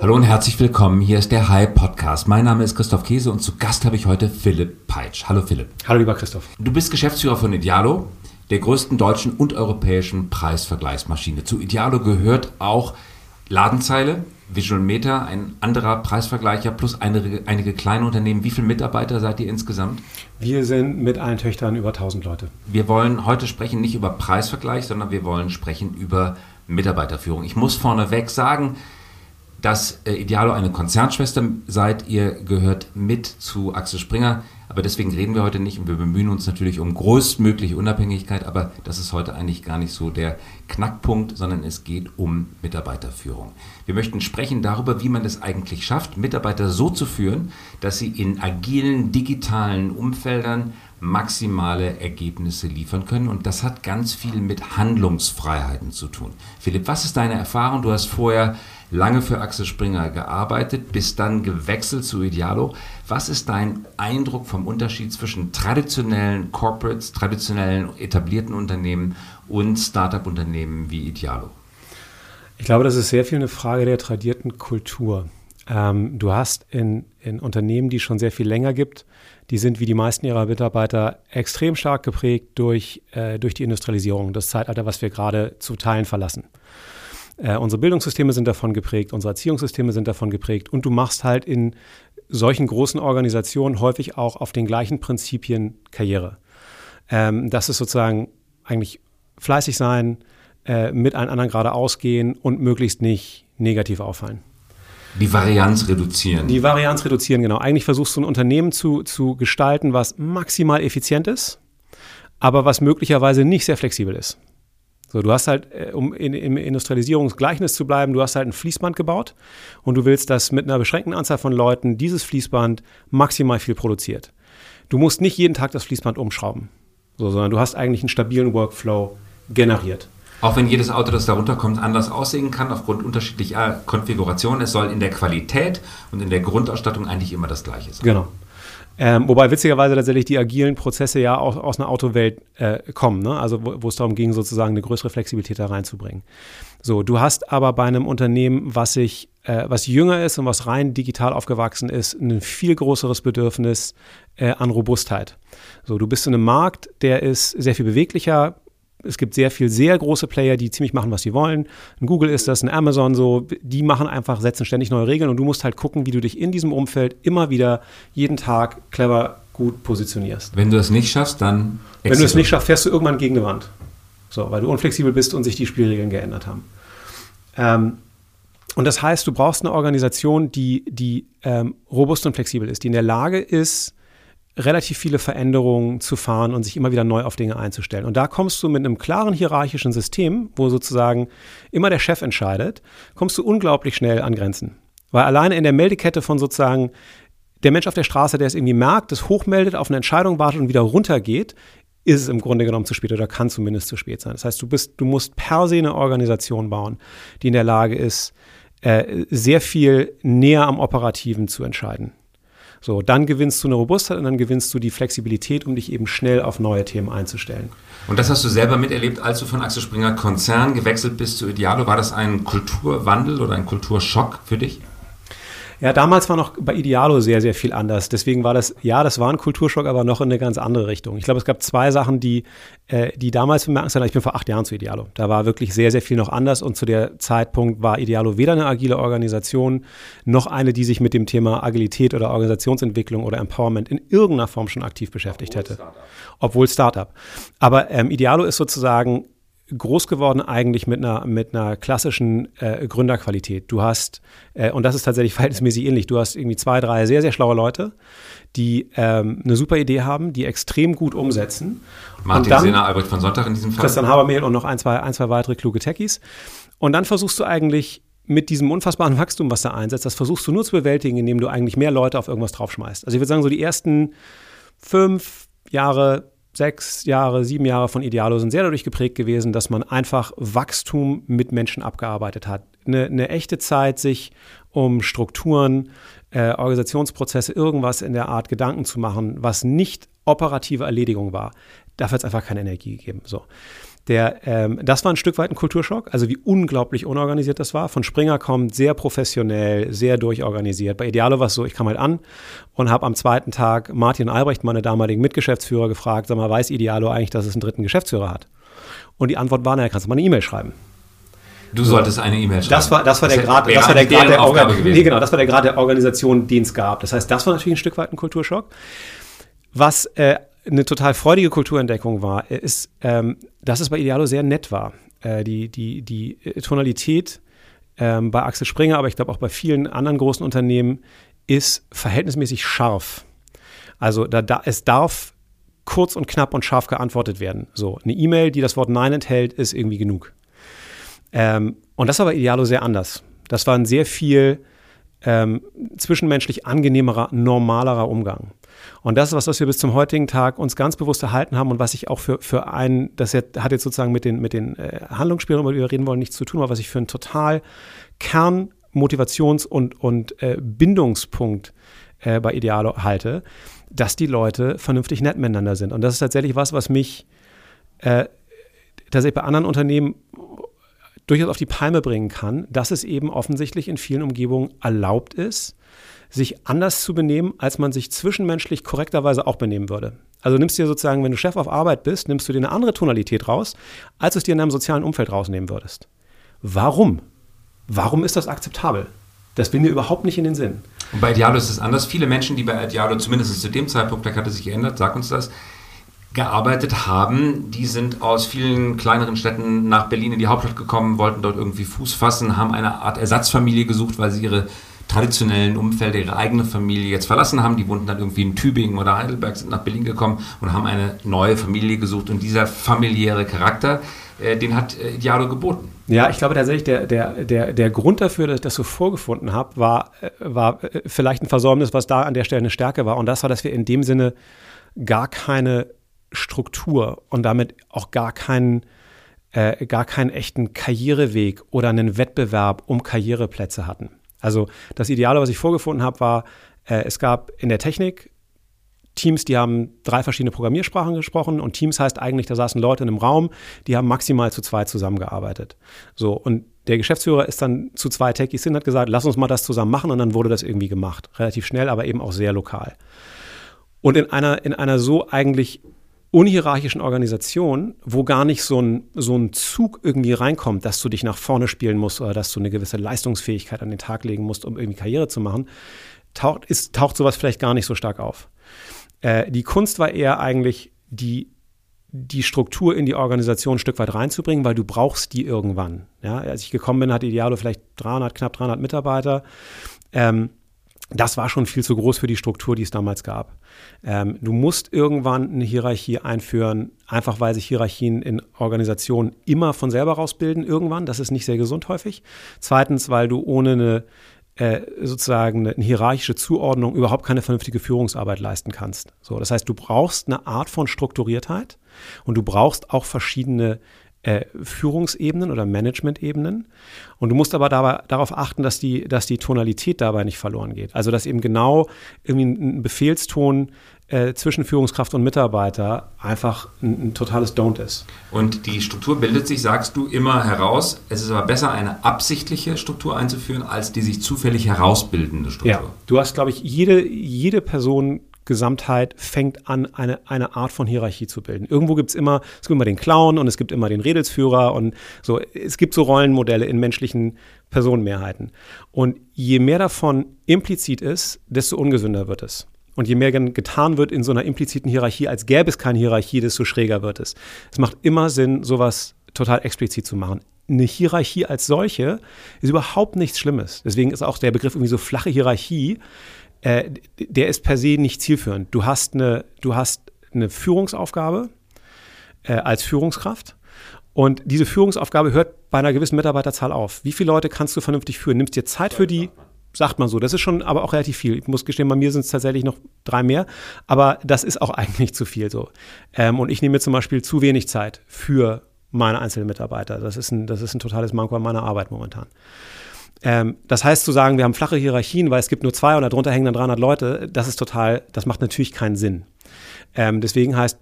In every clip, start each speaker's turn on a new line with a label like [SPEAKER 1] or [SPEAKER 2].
[SPEAKER 1] Hallo und herzlich willkommen. Hier ist der High Podcast. Mein Name ist Christoph Käse und zu Gast habe ich heute Philipp Peitsch. Hallo Philipp.
[SPEAKER 2] Hallo lieber Christoph.
[SPEAKER 1] Du bist Geschäftsführer von Idealo, der größten deutschen und europäischen Preisvergleichsmaschine. Zu Idealo gehört auch Ladenzeile, Visual Meter, ein anderer Preisvergleicher plus einige, einige kleine Unternehmen. Wie viele Mitarbeiter seid ihr insgesamt?
[SPEAKER 2] Wir sind mit allen Töchtern über 1000 Leute.
[SPEAKER 1] Wir wollen heute sprechen nicht über Preisvergleich, sondern wir wollen sprechen über Mitarbeiterführung. Ich muss vorneweg sagen, dass äh, Idealo eine Konzernschwester seid. Ihr gehört mit zu Axel Springer. Aber deswegen reden wir heute nicht und wir bemühen uns natürlich um größtmögliche Unabhängigkeit. Aber das ist heute eigentlich gar nicht so der Knackpunkt, sondern es geht um Mitarbeiterführung. Wir möchten sprechen darüber, wie man es eigentlich schafft, Mitarbeiter so zu führen, dass sie in agilen, digitalen Umfeldern maximale Ergebnisse liefern können. Und das hat ganz viel mit Handlungsfreiheiten zu tun. Philipp, was ist deine Erfahrung? Du hast vorher lange für Axel Springer gearbeitet, bist dann gewechselt zu Idealo. Was ist dein Eindruck vom Unterschied zwischen traditionellen Corporates, traditionellen etablierten Unternehmen und Startup-Unternehmen wie Idealo?
[SPEAKER 2] Ich glaube, das ist sehr viel eine Frage der tradierten Kultur. Ähm, du hast in, in Unternehmen, die schon sehr viel länger gibt, die sind wie die meisten ihrer Mitarbeiter extrem stark geprägt durch, äh, durch die Industrialisierung, das Zeitalter, was wir gerade zu Teilen verlassen. Äh, unsere Bildungssysteme sind davon geprägt, unsere Erziehungssysteme sind davon geprägt und du machst halt in solchen großen Organisationen häufig auch auf den gleichen Prinzipien Karriere. Ähm, das ist sozusagen eigentlich fleißig sein, äh, mit allen anderen gerade ausgehen und möglichst nicht negativ auffallen.
[SPEAKER 1] Die Varianz reduzieren.
[SPEAKER 2] Die Varianz reduzieren, genau. Eigentlich versuchst du ein Unternehmen zu, zu gestalten, was maximal effizient ist, aber was möglicherweise nicht sehr flexibel ist. So, du hast halt, äh, um in, im Industrialisierungsgleichnis zu bleiben, du hast halt ein Fließband gebaut und du willst, dass mit einer beschränkten Anzahl von Leuten dieses Fließband maximal viel produziert. Du musst nicht jeden Tag das Fließband umschrauben, so, sondern du hast eigentlich einen stabilen Workflow generiert.
[SPEAKER 1] Auch wenn jedes Auto, das darunter kommt, anders aussehen kann, aufgrund unterschiedlicher Konfigurationen, es soll in der Qualität und in der Grundausstattung eigentlich immer das Gleiche sein.
[SPEAKER 2] Genau. Ähm, wobei witzigerweise tatsächlich die agilen Prozesse ja auch aus einer Autowelt äh, kommen, ne? also wo, wo es darum ging, sozusagen eine größere Flexibilität da reinzubringen. So, du hast aber bei einem Unternehmen, was sich, äh, was jünger ist und was rein digital aufgewachsen ist, ein viel größeres Bedürfnis äh, an Robustheit. So, du bist in einem Markt, der ist sehr viel beweglicher, es gibt sehr viel sehr große Player, die ziemlich machen, was sie wollen. Ein Google ist das, ein Amazon so, die machen einfach, setzen ständig neue Regeln und du musst halt gucken, wie du dich in diesem Umfeld immer wieder jeden Tag clever gut positionierst.
[SPEAKER 1] Wenn du das nicht schaffst, dann.
[SPEAKER 2] Wenn du es nicht schaffst, fährst du irgendwann gegen eine Wand. So, weil du unflexibel bist und sich die Spielregeln geändert haben. Ähm, und das heißt, du brauchst eine Organisation, die, die ähm, robust und flexibel ist, die in der Lage ist, relativ viele Veränderungen zu fahren und sich immer wieder neu auf Dinge einzustellen. Und da kommst du mit einem klaren hierarchischen System, wo sozusagen immer der Chef entscheidet, kommst du unglaublich schnell an Grenzen. Weil alleine in der Meldekette von sozusagen der Mensch auf der Straße, der es irgendwie merkt, das hochmeldet, auf eine Entscheidung wartet und wieder runtergeht, ist es im Grunde genommen zu spät oder kann zumindest zu spät sein. Das heißt, du bist, du musst per se eine Organisation bauen, die in der Lage ist, äh, sehr viel näher am Operativen zu entscheiden. So, dann gewinnst du eine Robustheit und dann gewinnst du die Flexibilität, um dich eben schnell auf neue Themen einzustellen.
[SPEAKER 1] Und das hast du selber miterlebt, als du von Axel Springer Konzern gewechselt bist zu Idealo. War das ein Kulturwandel oder ein Kulturschock für dich?
[SPEAKER 2] Ja, damals war noch bei Idealo sehr, sehr viel anders. Deswegen war das, ja, das war ein Kulturschock, aber noch in eine ganz andere Richtung. Ich glaube, es gab zwei Sachen, die, äh, die damals bemerkenswert waren. Ich bin vor acht Jahren zu Idealo. Da war wirklich sehr, sehr viel noch anders und zu der Zeitpunkt war Idealo weder eine agile Organisation noch eine, die sich mit dem Thema Agilität oder Organisationsentwicklung oder Empowerment in irgendeiner Form schon aktiv beschäftigt Obwohl hätte. Startup. Obwohl Startup. Aber ähm, Idealo ist sozusagen groß geworden eigentlich mit einer, mit einer klassischen äh, Gründerqualität. Du hast, äh, und das ist tatsächlich verhältnismäßig ähnlich, du hast irgendwie zwei, drei sehr, sehr schlaue Leute, die ähm, eine super Idee haben, die extrem gut umsetzen.
[SPEAKER 1] Martin dann, Sehner, Albrecht von Sonntag in diesem Fall.
[SPEAKER 2] Christian Habermehl und noch ein, zwei, ein, zwei weitere kluge Techies. Und dann versuchst du eigentlich mit diesem unfassbaren Wachstum, was da einsetzt, das versuchst du nur zu bewältigen, indem du eigentlich mehr Leute auf irgendwas draufschmeißt. Also ich würde sagen, so die ersten fünf Jahre sechs Jahre, sieben Jahre von Idealo sind sehr dadurch geprägt gewesen, dass man einfach Wachstum mit Menschen abgearbeitet hat. Eine, eine echte Zeit, sich um Strukturen, äh, Organisationsprozesse, irgendwas in der Art Gedanken zu machen, was nicht operative Erledigung war. Dafür hat es einfach keine Energie gegeben. So. Der, ähm, das war ein Stück weit ein Kulturschock, also wie unglaublich unorganisiert das war. Von Springer kommt sehr professionell, sehr durchorganisiert. Bei Idealo war es so, ich kam halt an und habe am zweiten Tag Martin Albrecht, meine damaligen Mitgeschäftsführer, gefragt, sag mal, weiß Idealo eigentlich, dass es einen dritten Geschäftsführer hat? Und die Antwort war, naja, kannst du mal eine E-Mail schreiben.
[SPEAKER 1] Du solltest eine E-Mail schreiben.
[SPEAKER 2] Das war, das war der Grad, das war der Grad der, Organ nee, genau, das war der Grad der Organisation, den es gab. Das heißt, das war natürlich ein Stück weit ein Kulturschock. Was äh, eine total freudige Kulturentdeckung war, ist, ähm, dass es bei Idealo sehr nett war. Äh, die, die, die Tonalität ähm, bei Axel Springer, aber ich glaube auch bei vielen anderen großen Unternehmen, ist verhältnismäßig scharf. Also da, da, es darf kurz und knapp und scharf geantwortet werden. So, eine E-Mail, die das Wort Nein enthält, ist irgendwie genug. Ähm, und das war bei Idealo sehr anders. Das war ein sehr viel ähm, zwischenmenschlich angenehmerer, normalerer Umgang. Und das ist was, was wir bis zum heutigen Tag uns ganz bewusst erhalten haben und was ich auch für, für einen, das hat jetzt sozusagen mit den, mit den äh, Handlungsspielen, über die wir reden wollen, nichts zu tun, aber was ich für einen total Kern, Motivations- und, und äh, Bindungspunkt äh, bei Idealo halte, dass die Leute vernünftig nett miteinander sind. Und das ist tatsächlich was, was mich äh, tatsächlich bei anderen Unternehmen durchaus auf die Palme bringen kann, dass es eben offensichtlich in vielen Umgebungen erlaubt ist, sich anders zu benehmen, als man sich zwischenmenschlich korrekterweise auch benehmen würde. Also nimmst du dir sozusagen, wenn du Chef auf Arbeit bist, nimmst du dir eine andere Tonalität raus, als du es dir in deinem sozialen Umfeld rausnehmen würdest. Warum? Warum ist das akzeptabel? Das bin mir überhaupt nicht in den Sinn.
[SPEAKER 1] Und bei Dialo ist es anders. Viele Menschen, die bei Dialo zumindest zu dem Zeitpunkt, vielleicht hat es sich geändert, sag uns das, gearbeitet haben, die sind aus vielen kleineren Städten nach Berlin in die Hauptstadt gekommen, wollten dort irgendwie Fuß fassen, haben eine Art Ersatzfamilie gesucht, weil sie ihre traditionellen Umfelder ihre eigene Familie jetzt verlassen haben. Die wohnten dann irgendwie in Tübingen oder Heidelberg, sind nach Berlin gekommen und haben eine neue Familie gesucht. Und dieser familiäre Charakter, äh, den hat äh, Diado geboten.
[SPEAKER 2] Ja, ich glaube tatsächlich, der, der, der, der Grund dafür, dass ich das so vorgefunden habe, war, äh, war äh, vielleicht ein Versäumnis, was da an der Stelle eine Stärke war. Und das war, dass wir in dem Sinne gar keine Struktur und damit auch gar keinen äh, gar keinen echten Karriereweg oder einen Wettbewerb um Karriereplätze hatten. Also das Ideale, was ich vorgefunden habe, war, äh, es gab in der Technik Teams, die haben drei verschiedene Programmiersprachen gesprochen und Teams heißt eigentlich, da saßen Leute in einem Raum, die haben maximal zu zweit zusammengearbeitet. So, und der Geschäftsführer ist dann zu zwei Techies hin, hat gesagt, lass uns mal das zusammen machen und dann wurde das irgendwie gemacht. Relativ schnell, aber eben auch sehr lokal. Und in einer, in einer so eigentlich unhierarchischen Organisation, wo gar nicht so ein, so ein Zug irgendwie reinkommt, dass du dich nach vorne spielen musst oder dass du eine gewisse Leistungsfähigkeit an den Tag legen musst, um irgendwie Karriere zu machen, taucht, ist, taucht sowas vielleicht gar nicht so stark auf. Äh, die Kunst war eher eigentlich die, die Struktur in die Organisation ein Stück weit reinzubringen, weil du brauchst die irgendwann. Ja, als ich gekommen bin, hatte Idealo vielleicht 300, knapp 300 Mitarbeiter. Ähm, das war schon viel zu groß für die Struktur, die es damals gab. Ähm, du musst irgendwann eine Hierarchie einführen, einfach weil sich Hierarchien in Organisationen immer von selber rausbilden, irgendwann. Das ist nicht sehr gesund häufig. Zweitens, weil du ohne eine äh, sozusagen eine hierarchische Zuordnung überhaupt keine vernünftige Führungsarbeit leisten kannst. So, das heißt, du brauchst eine Art von Strukturiertheit und du brauchst auch verschiedene äh, Führungsebenen oder Management-Ebenen. Und du musst aber dabei, darauf achten, dass die, dass die Tonalität dabei nicht verloren geht. Also dass eben genau irgendwie ein Befehlston äh, zwischen Führungskraft und Mitarbeiter einfach ein, ein, totales Don't ist.
[SPEAKER 1] Und die Struktur bildet sich, sagst du, immer heraus. Es ist aber besser, eine absichtliche Struktur einzuführen, als die sich zufällig herausbildende Struktur. Ja,
[SPEAKER 2] du hast, glaube ich, jede, jede Person Gesamtheit fängt an, eine, eine Art von Hierarchie zu bilden. Irgendwo gibt es immer, es gibt immer den Clown und es gibt immer den Redelsführer und so. Es gibt so Rollenmodelle in menschlichen Personenmehrheiten. Und je mehr davon implizit ist, desto ungesünder wird es. Und je mehr getan wird in so einer impliziten Hierarchie, als gäbe es keine Hierarchie, desto schräger wird es. Es macht immer Sinn, sowas total explizit zu machen. Eine Hierarchie als solche ist überhaupt nichts Schlimmes. Deswegen ist auch der Begriff irgendwie so flache Hierarchie äh, der ist per se nicht zielführend. Du hast eine, du hast eine Führungsaufgabe äh, als Führungskraft und diese Führungsaufgabe hört bei einer gewissen Mitarbeiterzahl auf. Wie viele Leute kannst du vernünftig führen? Nimmst dir Zeit für die? Sagt man so. Das ist schon aber auch relativ viel. Ich muss gestehen, bei mir sind es tatsächlich noch drei mehr. Aber das ist auch eigentlich zu viel so. Ähm, und ich nehme mir zum Beispiel zu wenig Zeit für meine einzelnen Mitarbeiter. Das ist ein, das ist ein totales Manko an meiner Arbeit momentan. Ähm, das heißt zu sagen, wir haben flache Hierarchien, weil es gibt nur zwei und darunter hängen dann 300 Leute, das ist total, das macht natürlich keinen Sinn. Ähm, deswegen heißt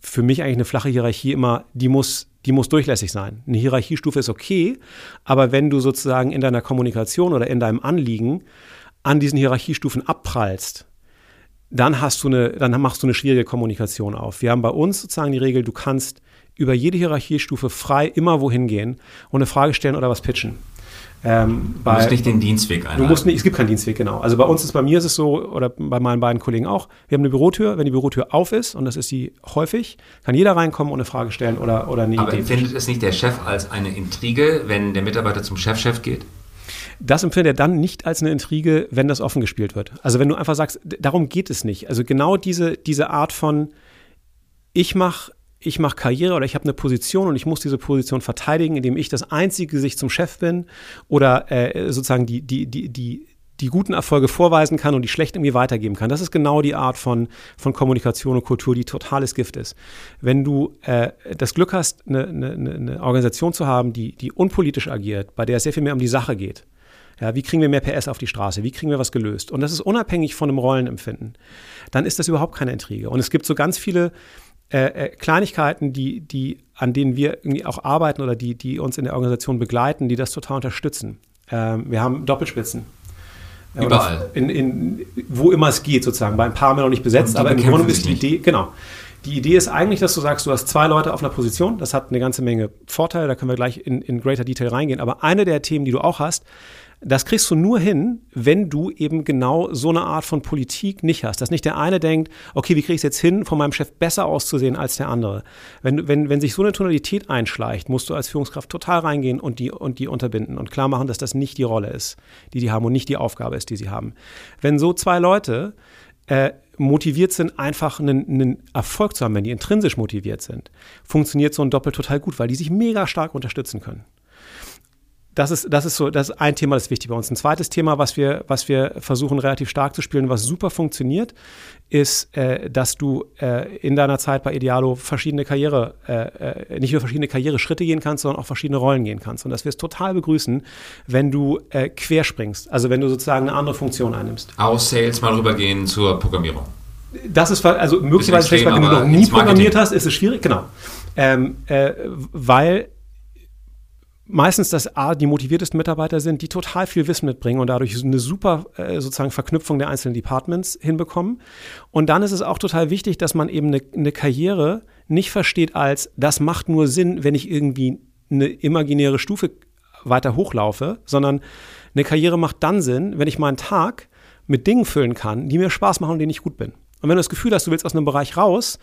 [SPEAKER 2] für mich eigentlich eine flache Hierarchie immer, die muss, die muss durchlässig sein. Eine Hierarchiestufe ist okay, aber wenn du sozusagen in deiner Kommunikation oder in deinem Anliegen an diesen Hierarchiestufen abprallst, dann hast du eine, dann machst du eine schwierige Kommunikation auf. Wir haben bei uns sozusagen die Regel, du kannst über jede Hierarchiestufe frei immer wohin gehen und eine Frage stellen oder was pitchen.
[SPEAKER 1] Ähm, du musst nicht den Dienstweg einhalten.
[SPEAKER 2] Du musst nicht, es gibt keinen Dienstweg, genau. Also bei uns ist, bei mir ist es so, oder bei meinen beiden Kollegen auch, wir haben eine Bürotür, wenn die Bürotür auf ist, und das ist sie häufig, kann jeder reinkommen und eine Frage stellen oder, oder eine
[SPEAKER 1] Aber
[SPEAKER 2] Idee.
[SPEAKER 1] empfindet es nicht der Chef als eine Intrige, wenn der Mitarbeiter zum Chefchef -Chef geht?
[SPEAKER 2] Das empfindet er dann nicht als eine Intrige, wenn das offen gespielt wird. Also wenn du einfach sagst, darum geht es nicht. Also genau diese, diese Art von, ich mache ich mache Karriere oder ich habe eine Position und ich muss diese Position verteidigen, indem ich das einzige Gesicht zum Chef bin oder äh, sozusagen die, die, die, die, die guten Erfolge vorweisen kann und die schlecht irgendwie weitergeben kann. Das ist genau die Art von, von Kommunikation und Kultur, die totales Gift ist. Wenn du äh, das Glück hast, eine, eine, eine Organisation zu haben, die, die unpolitisch agiert, bei der es sehr viel mehr um die Sache geht, ja, wie kriegen wir mehr PS auf die Straße? Wie kriegen wir was gelöst? Und das ist unabhängig von einem Rollenempfinden. Dann ist das überhaupt keine Intrige. Und es gibt so ganz viele äh, äh, Kleinigkeiten, die, die, an denen wir irgendwie auch arbeiten oder die, die uns in der Organisation begleiten, die das total unterstützen. Ähm, wir haben Doppelspitzen.
[SPEAKER 1] Überall.
[SPEAKER 2] In, in, wo immer es geht, sozusagen. Bei ein paar haben wir noch nicht besetzt, aber im Grunde ist die nicht. Idee, genau. Die Idee ist eigentlich, dass du sagst, du hast zwei Leute auf einer Position. Das hat eine ganze Menge Vorteile, da können wir gleich in, in greater Detail reingehen. Aber eine der Themen, die du auch hast, das kriegst du nur hin, wenn du eben genau so eine Art von Politik nicht hast. Dass nicht der eine denkt, okay, wie kriege ich es jetzt hin, von meinem Chef besser auszusehen als der andere. Wenn, wenn, wenn sich so eine Tonalität einschleicht, musst du als Führungskraft total reingehen und die, und die unterbinden und klar machen, dass das nicht die Rolle ist, die die haben und nicht die Aufgabe ist, die sie haben. Wenn so zwei Leute äh, motiviert sind, einfach einen, einen, Erfolg zu haben, wenn die intrinsisch motiviert sind, funktioniert so ein Doppel total gut, weil die sich mega stark unterstützen können das ist, das ist so, das ist ein Thema, das ist wichtig bei uns. Ein zweites Thema, was wir, was wir versuchen relativ stark zu spielen, was super funktioniert, ist, äh, dass du äh, in deiner Zeit bei Idealo verschiedene Karriere, äh, äh nicht nur verschiedene Karriereschritte gehen kannst, sondern auch verschiedene Rollen gehen kannst. Und dass wir es total begrüßen, wenn du äh, querspringst, also wenn du sozusagen eine andere Funktion einnimmst.
[SPEAKER 1] Aus Sales mal rübergehen zur Programmierung.
[SPEAKER 2] Das ist, also möglicherweise, extrem, wenn du noch nie programmiert hast, ist es schwierig, genau. Ähm, äh, weil meistens das A, die motiviertesten Mitarbeiter sind, die total viel Wissen mitbringen und dadurch eine super äh, sozusagen Verknüpfung der einzelnen Departments hinbekommen. Und dann ist es auch total wichtig, dass man eben eine, eine Karriere nicht versteht als, das macht nur Sinn, wenn ich irgendwie eine imaginäre Stufe weiter hochlaufe, sondern eine Karriere macht dann Sinn, wenn ich meinen Tag mit Dingen füllen kann, die mir Spaß machen und denen ich gut bin. Und wenn du das Gefühl hast, du willst aus einem Bereich raus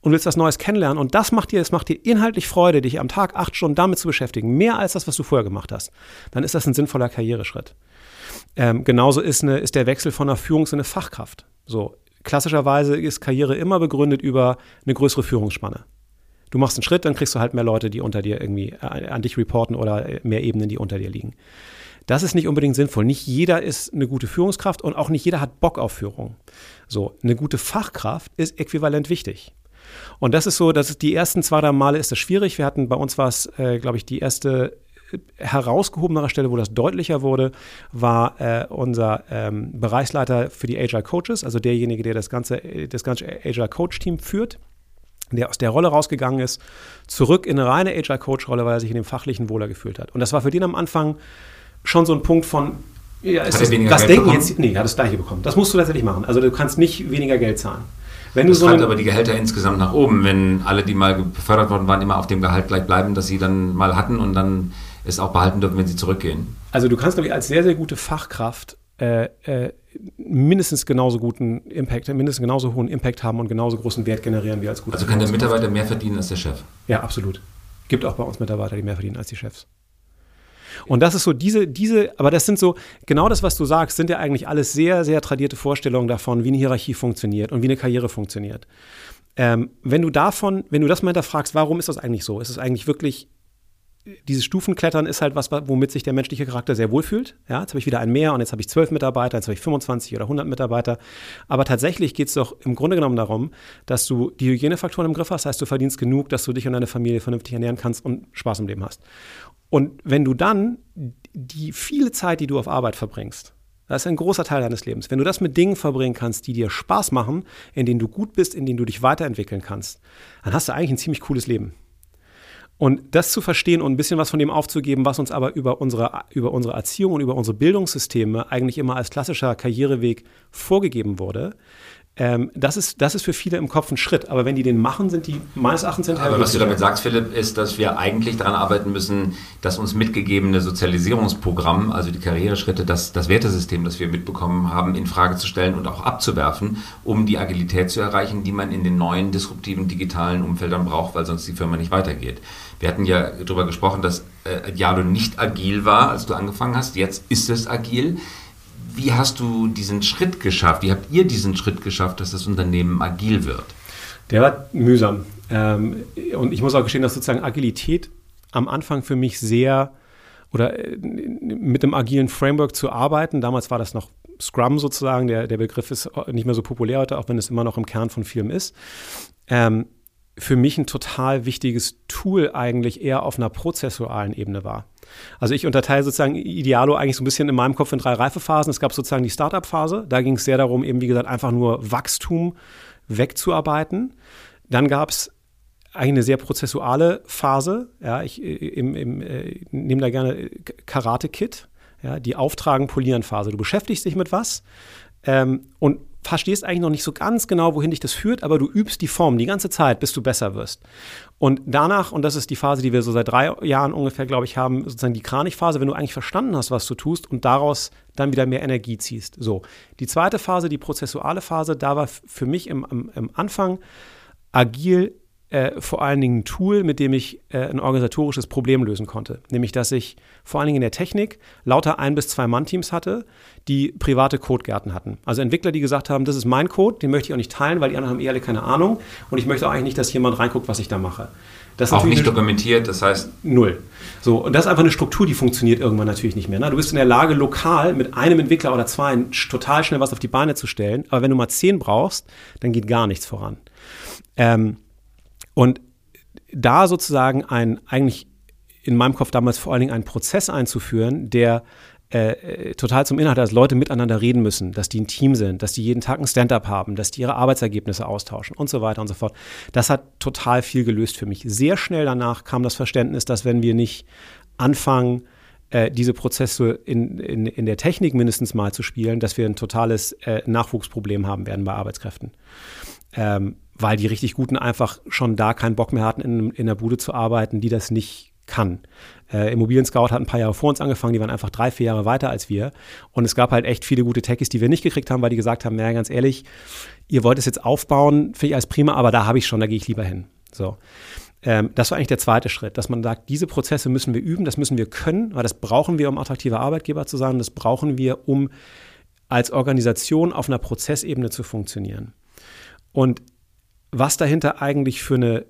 [SPEAKER 2] und willst was Neues kennenlernen und das macht dir, das macht dir inhaltlich Freude, dich am Tag acht Stunden damit zu beschäftigen, mehr als das, was du vorher gemacht hast, dann ist das ein sinnvoller Karriereschritt. Ähm, genauso ist, eine, ist der Wechsel von einer Führungs- in eine Fachkraft. So, klassischerweise ist Karriere immer begründet über eine größere Führungsspanne. Du machst einen Schritt, dann kriegst du halt mehr Leute, die unter dir irgendwie äh, an dich reporten oder mehr Ebenen, die unter dir liegen. Das ist nicht unbedingt sinnvoll. Nicht jeder ist eine gute Führungskraft und auch nicht jeder hat Bock auf Führung. So, eine gute Fachkraft ist äquivalent wichtig. Und das ist so, dass die ersten zwei, drei Male ist das schwierig. Wir hatten bei uns war es, äh, glaube ich, die erste äh, herausgehobenere Stelle, wo das deutlicher wurde, war äh, unser ähm, Bereichsleiter für die Agile Coaches, also derjenige, der das ganze, das ganze Agile Coach Team führt, der aus der Rolle rausgegangen ist, zurück in eine reine Agile Coach Rolle, weil er sich in dem Fachlichen wohler gefühlt hat. Und das war für den am Anfang schon so ein Punkt von, ja, ist das, das Denken bekommen? jetzt, nee, er hat das gleiche bekommen. Das musst du tatsächlich machen. Also du kannst nicht weniger Geld zahlen.
[SPEAKER 1] Wenn das du so aber die Gehälter insgesamt nach oben, wenn alle, die mal befördert worden waren, immer auf dem Gehalt gleich bleiben, das sie dann mal hatten und dann es auch behalten dürfen, wenn sie zurückgehen.
[SPEAKER 2] Also du kannst, glaube ich, als sehr, sehr gute Fachkraft äh, äh, mindestens genauso guten Impact, mindestens genauso hohen Impact haben und genauso großen Wert generieren wie als guter
[SPEAKER 1] Also kann der Mitarbeiter mehr verdienen als der Chef?
[SPEAKER 2] Ja, absolut. Gibt auch bei uns Mitarbeiter, die mehr verdienen als die Chefs. Und das ist so diese, diese, aber das sind so, genau das, was du sagst, sind ja eigentlich alles sehr, sehr tradierte Vorstellungen davon, wie eine Hierarchie funktioniert und wie eine Karriere funktioniert. Ähm, wenn du davon, wenn du das mal hinterfragst, warum ist das eigentlich so? Ist es eigentlich wirklich dieses Stufenklettern ist halt was, womit sich der menschliche Charakter sehr wohlfühlt. Ja, jetzt habe ich wieder ein mehr und jetzt habe ich zwölf Mitarbeiter, jetzt habe ich 25 oder 100 Mitarbeiter. Aber tatsächlich geht es doch im Grunde genommen darum, dass du die Hygienefaktoren im Griff hast, heißt, du verdienst genug, dass du dich und deine Familie vernünftig ernähren kannst und Spaß im Leben hast. Und wenn du dann die viele Zeit, die du auf Arbeit verbringst, Das ist ein großer Teil deines Lebens. Wenn du das mit Dingen verbringen kannst, die dir Spaß machen, in denen du gut bist, in denen du dich weiterentwickeln kannst, dann hast du eigentlich ein ziemlich cooles Leben. Und das zu verstehen und ein bisschen was von dem aufzugeben, was uns aber über unsere, über unsere Erziehung und über unsere Bildungssysteme eigentlich immer als klassischer Karriereweg vorgegeben wurde, ähm, das, ist, das ist für viele im Kopf ein Schritt. Aber wenn die den machen, sind die meines Erachtens hinterher.
[SPEAKER 1] Aber was du damit sagst, Philipp, ist, dass wir eigentlich daran arbeiten müssen, dass uns mitgegebene Sozialisierungsprogramm, also die Karriereschritte, das, das Wertesystem, das wir mitbekommen haben, in Frage zu stellen und auch abzuwerfen, um die Agilität zu erreichen, die man in den neuen disruptiven digitalen Umfeldern braucht, weil sonst die Firma nicht weitergeht. Wir hatten ja darüber gesprochen, dass äh, Dialo nicht agil war, als du angefangen hast. Jetzt ist es agil. Wie hast du diesen Schritt geschafft? Wie habt ihr diesen Schritt geschafft, dass das Unternehmen agil wird?
[SPEAKER 2] Der war mühsam. Ähm, und ich muss auch gestehen, dass sozusagen Agilität am Anfang für mich sehr oder äh, mit dem agilen Framework zu arbeiten. Damals war das noch Scrum sozusagen. Der, der Begriff ist nicht mehr so populär heute, auch wenn es immer noch im Kern von Firmen ist. Ähm, für mich ein total wichtiges Tool eigentlich eher auf einer prozessualen Ebene war. Also ich unterteile sozusagen Idealo eigentlich so ein bisschen in meinem Kopf in drei Reifephasen. Es gab sozusagen die Startup-Phase. Da ging es sehr darum, eben wie gesagt, einfach nur Wachstum wegzuarbeiten. Dann gab es eigentlich eine sehr prozessuale Phase. Ja, ich im, im, äh, nehme da gerne Karate-Kit, ja, die Auftragen-Polieren-Phase. Du beschäftigst dich mit was ähm, und verstehst eigentlich noch nicht so ganz genau, wohin dich das führt, aber du übst die Form die ganze Zeit, bis du besser wirst. Und danach, und das ist die Phase, die wir so seit drei Jahren ungefähr, glaube ich, haben, sozusagen die Kranichphase, wenn du eigentlich verstanden hast, was du tust und daraus dann wieder mehr Energie ziehst. So, die zweite Phase, die prozessuale Phase, da war für mich im, im, Anfang agil äh, vor allen Dingen ein Tool, mit dem ich äh, ein organisatorisches Problem lösen konnte. Nämlich, dass ich vor allen Dingen in der Technik lauter ein- bis zwei Mann-Teams hatte, die private Codegärten hatten. Also Entwickler, die gesagt haben, das ist mein Code, den möchte ich auch nicht teilen, weil die anderen haben ehrlich keine Ahnung und ich möchte auch eigentlich nicht, dass jemand reinguckt, was ich da mache.
[SPEAKER 1] Das auch nicht dokumentiert, das heißt.
[SPEAKER 2] Null. So, und das ist einfach eine Struktur, die funktioniert irgendwann natürlich nicht mehr. Ne? Du bist in der Lage, lokal mit einem Entwickler oder zwei total schnell was auf die Beine zu stellen, aber wenn du mal zehn brauchst, dann geht gar nichts voran. Ähm, und da sozusagen ein, eigentlich in meinem Kopf damals vor allen Dingen einen Prozess einzuführen, der äh, total zum Inhalt, dass Leute miteinander reden müssen, dass die ein Team sind, dass die jeden Tag ein Stand-up haben, dass die ihre Arbeitsergebnisse austauschen und so weiter und so fort. Das hat total viel gelöst für mich. Sehr schnell danach kam das Verständnis, dass wenn wir nicht anfangen, äh, diese Prozesse in, in, in der Technik mindestens mal zu spielen, dass wir ein totales äh, Nachwuchsproblem haben werden bei Arbeitskräften. Ähm, weil die richtig Guten einfach schon da keinen Bock mehr hatten, in, in der Bude zu arbeiten, die das nicht kann. Äh, Immobilien Scout hat ein paar Jahre vor uns angefangen, die waren einfach drei, vier Jahre weiter als wir. Und es gab halt echt viele gute Techies, die wir nicht gekriegt haben, weil die gesagt haben, naja, ganz ehrlich, ihr wollt es jetzt aufbauen, finde ich als prima, aber da habe ich schon, da gehe ich lieber hin. So. Ähm, das war eigentlich der zweite Schritt, dass man sagt, diese Prozesse müssen wir üben, das müssen wir können, weil das brauchen wir, um attraktiver Arbeitgeber zu sein, das brauchen wir, um als Organisation auf einer Prozessebene zu funktionieren. Und was dahinter eigentlich für, eine,